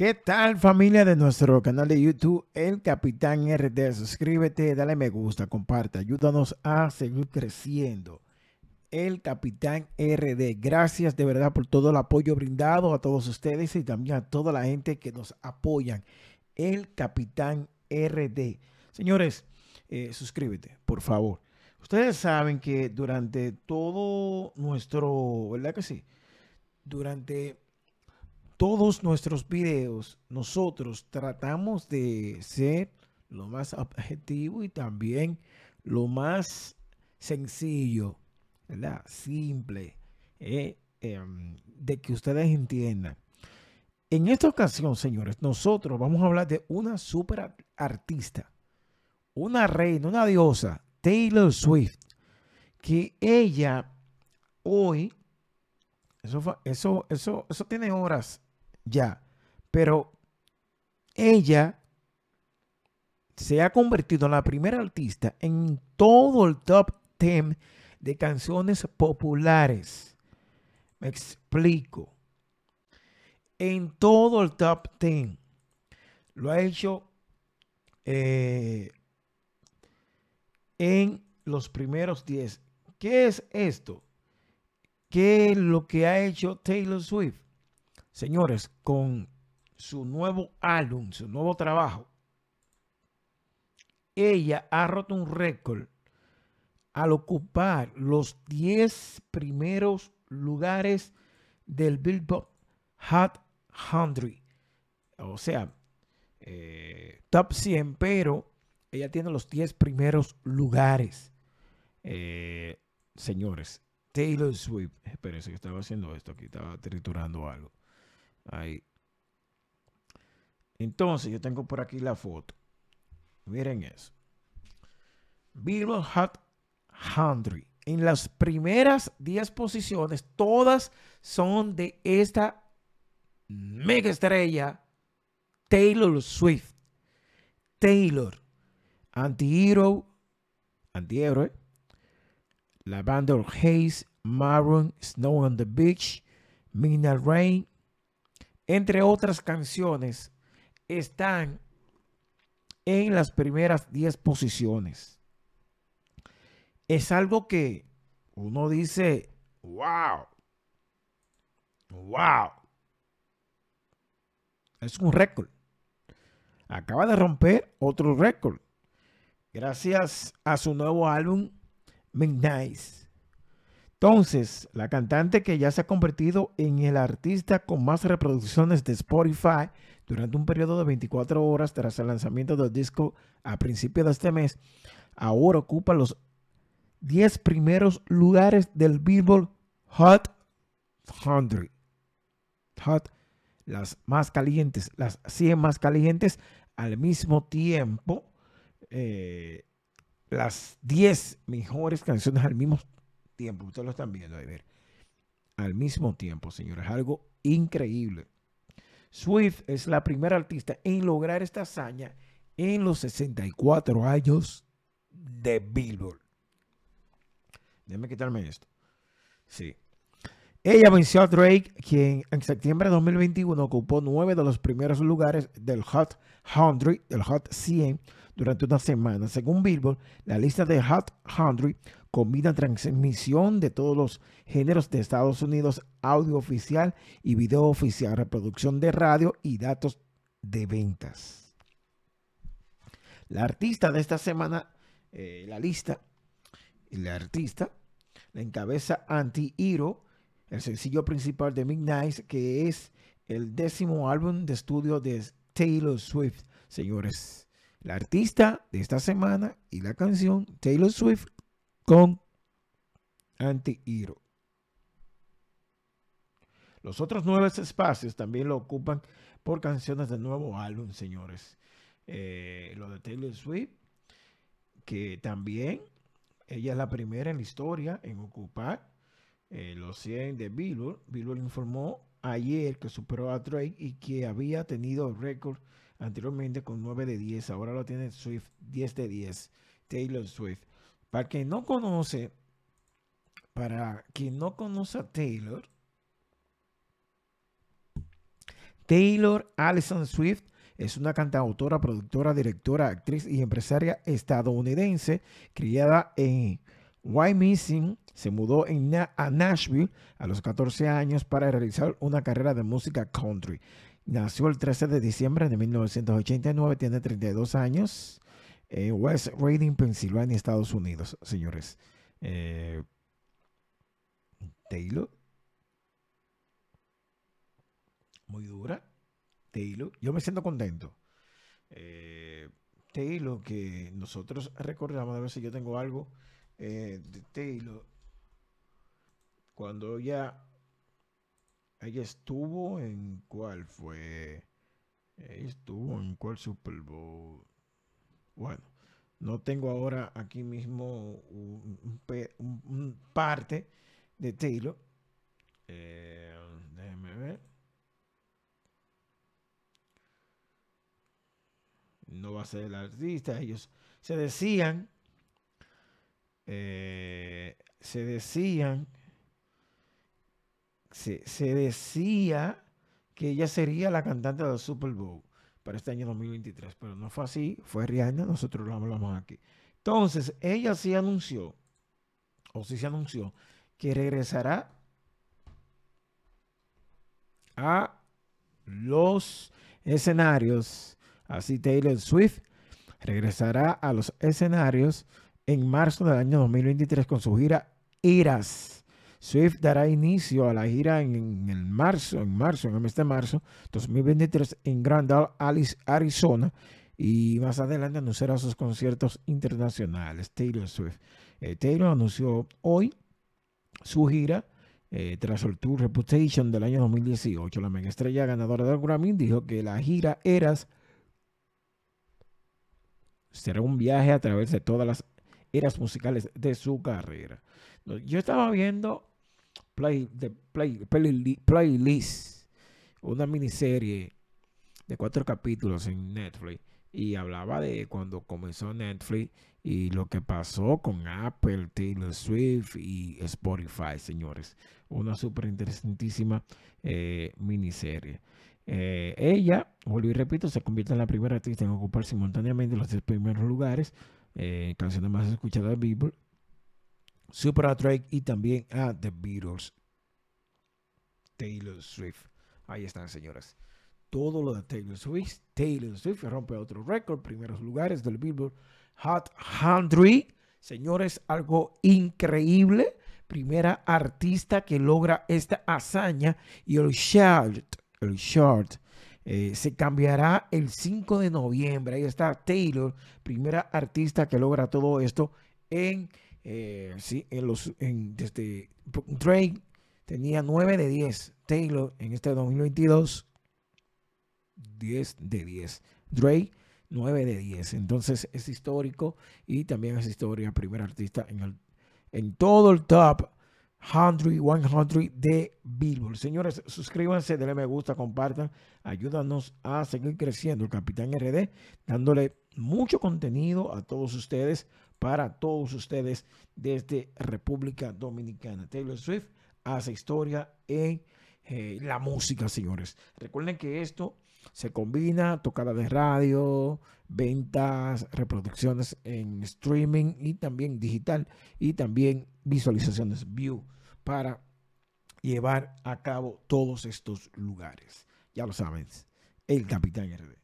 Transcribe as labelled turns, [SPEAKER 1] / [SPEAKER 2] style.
[SPEAKER 1] ¿Qué tal familia de nuestro canal de YouTube, El Capitán RD? Suscríbete, dale me gusta, comparte, ayúdanos a seguir creciendo. El Capitán RD, gracias de verdad por todo el apoyo brindado a todos ustedes y también a toda la gente que nos apoyan. El Capitán RD. Señores, eh, suscríbete, por favor. Ustedes saben que durante todo nuestro, ¿verdad que sí? Durante todos nuestros videos, nosotros tratamos de ser lo más objetivo y también lo más sencillo, ¿verdad? Simple, eh, em, de que ustedes entiendan. En esta ocasión, señores, nosotros vamos a hablar de una super artista, una reina, una diosa, Taylor Swift, que ella hoy, eso, eso, eso, eso tiene horas ya. Pero ella se ha convertido en la primera artista en todo el top 10 de canciones populares. Me explico. En todo el top 10. Lo ha hecho eh, en los primeros 10. ¿Qué es esto? ¿Qué es lo que ha hecho Taylor Swift? Señores, con su nuevo álbum, su nuevo trabajo, ella ha roto un récord al ocupar los 10 primeros lugares del Billboard Hot 100. O sea, eh, top 100, pero ella tiene los 10 primeros lugares. Eh, señores, Taylor Swift. Espérense que estaba haciendo esto aquí, estaba triturando algo. Ahí. Entonces, yo tengo por aquí la foto. Miren eso. Billboard Hot 100. En las primeras 10 posiciones, todas son de esta mega estrella, Taylor Swift. Taylor, anti-hero, anti-héroe, Lavender Haze, Maroon, Snow on the Beach, Midnight Rain, entre otras canciones, están en las primeras 10 posiciones. Es algo que uno dice, wow, wow. Es un récord. Acaba de romper otro récord. Gracias a su nuevo álbum, Midnight. Entonces, la cantante que ya se ha convertido en el artista con más reproducciones de Spotify durante un periodo de 24 horas tras el lanzamiento del disco a principios de este mes, ahora ocupa los 10 primeros lugares del Billboard Hot 100. Hot, las más calientes, las 100 más calientes al mismo tiempo. Eh, las 10 mejores canciones al mismo tiempo tiempo. Ustedes lo están viendo ahí, ver. Al mismo tiempo, señores. Algo increíble. Swift es la primera artista en lograr esta hazaña en los 64 años de Billboard. Déjenme quitarme esto. Sí. Ella venció a Drake, quien en septiembre de 2021 ocupó nueve de los primeros lugares del Hot 100, del Hot 100, durante una semana. Según Billboard, la lista de Hot 100 combina transmisión de todos los géneros de Estados Unidos, audio oficial y video oficial, reproducción de radio y datos de ventas. La artista de esta semana, eh, la lista, la artista, la encabeza Anti-Hero, el sencillo principal de Midnight, que es el décimo álbum de estudio de Taylor Swift. Señores, la artista de esta semana y la canción Taylor Swift con Anti-Hero. Los otros nueve espacios también lo ocupan por canciones del nuevo álbum, señores. Eh, lo de Taylor Swift, que también ella es la primera en la historia en ocupar eh, los 100 de Billboard. Billboard informó ayer que superó a Drake y que había tenido récord anteriormente con 9 de 10. Ahora lo tiene Swift 10 de 10. Taylor Swift. Para quien no conoce, para quien no conoce a Taylor, Taylor Allison Swift es una cantautora, productora, directora, actriz y empresaria estadounidense criada en Wyoming. Se mudó a Nashville a los 14 años para realizar una carrera de música country. Nació el 13 de diciembre de 1989, tiene 32 años en West Reading, Pensilvania, Estados Unidos, señores. Eh, Taylor. Muy dura. Taylor. Yo me siento contento. Eh, Taylor, que nosotros recordamos, a ver si yo tengo algo eh, de Taylor. Cuando ella, ella estuvo en cuál fue, ella estuvo en cuál Super Bowl. Bueno, no tengo ahora aquí mismo un, parte de Taylor. Eh, déjeme ver. no va a ser el artista. Ellos se decían, eh, se decían, se, decía que ella sería la cantante del Super Bowl para este año 2023, pero no fue así, fue Rihanna, nosotros lo hablamos aquí. Entonces, ella sí anunció, o sí se anunció, que regresará a los escenarios Así Taylor Swift regresará a los escenarios en marzo del año 2023 con su gira Eras. Swift dará inicio a la gira en, el marzo, en marzo, en el mes de marzo 2023 en Grandal, Alice, Arizona. Y más adelante anunciará sus conciertos internacionales. Taylor Swift. Eh, Taylor anunció hoy su gira eh, tras el Tour Reputation del año 2018. La mega estrella ganadora del Grammy dijo que la gira Eras será un viaje a través de todas las eras musicales de su carrera. Yo estaba viendo play, de play, Playlist, una miniserie de cuatro capítulos en Netflix y hablaba de cuando comenzó Netflix y lo que pasó con Apple, Taylor Swift y Spotify, señores. Una súper interesantísima eh, miniserie. Eh, ella, vuelvo y repito, se convierte en la primera artista en ocupar simultáneamente los tres primeros lugares, eh, canciones más escuchadas de Billboard, Super y también a The Beatles. Taylor Swift. Ahí están, señoras. Todo lo de Taylor Swift. Taylor Swift rompe otro récord, primeros lugares del Billboard Hot 100. Señores, algo increíble. Primera artista que logra esta hazaña y el chart el short. Eh, se cambiará el 5 de noviembre. Ahí está Taylor, primera artista que logra todo esto en, eh, sí, en los, en, desde Drake tenía 9 de 10. Taylor en este 2022, 10 de 10. Drake, 9 de 10. Entonces es histórico y también es historia, primer artista en, el, en todo el top 100, 100 de Billboard. Señores, suscríbanse, denle me gusta, compartan, ayúdanos a seguir creciendo el Capitán RD, dándole mucho contenido a todos ustedes, para todos ustedes desde República Dominicana. Taylor Swift hace historia en eh, la música, señores. Recuerden que esto se combina tocada de radio, ventas, reproducciones en streaming y también digital y también visualizaciones view para llevar a cabo todos estos lugares. Ya lo saben, el Capitán RD.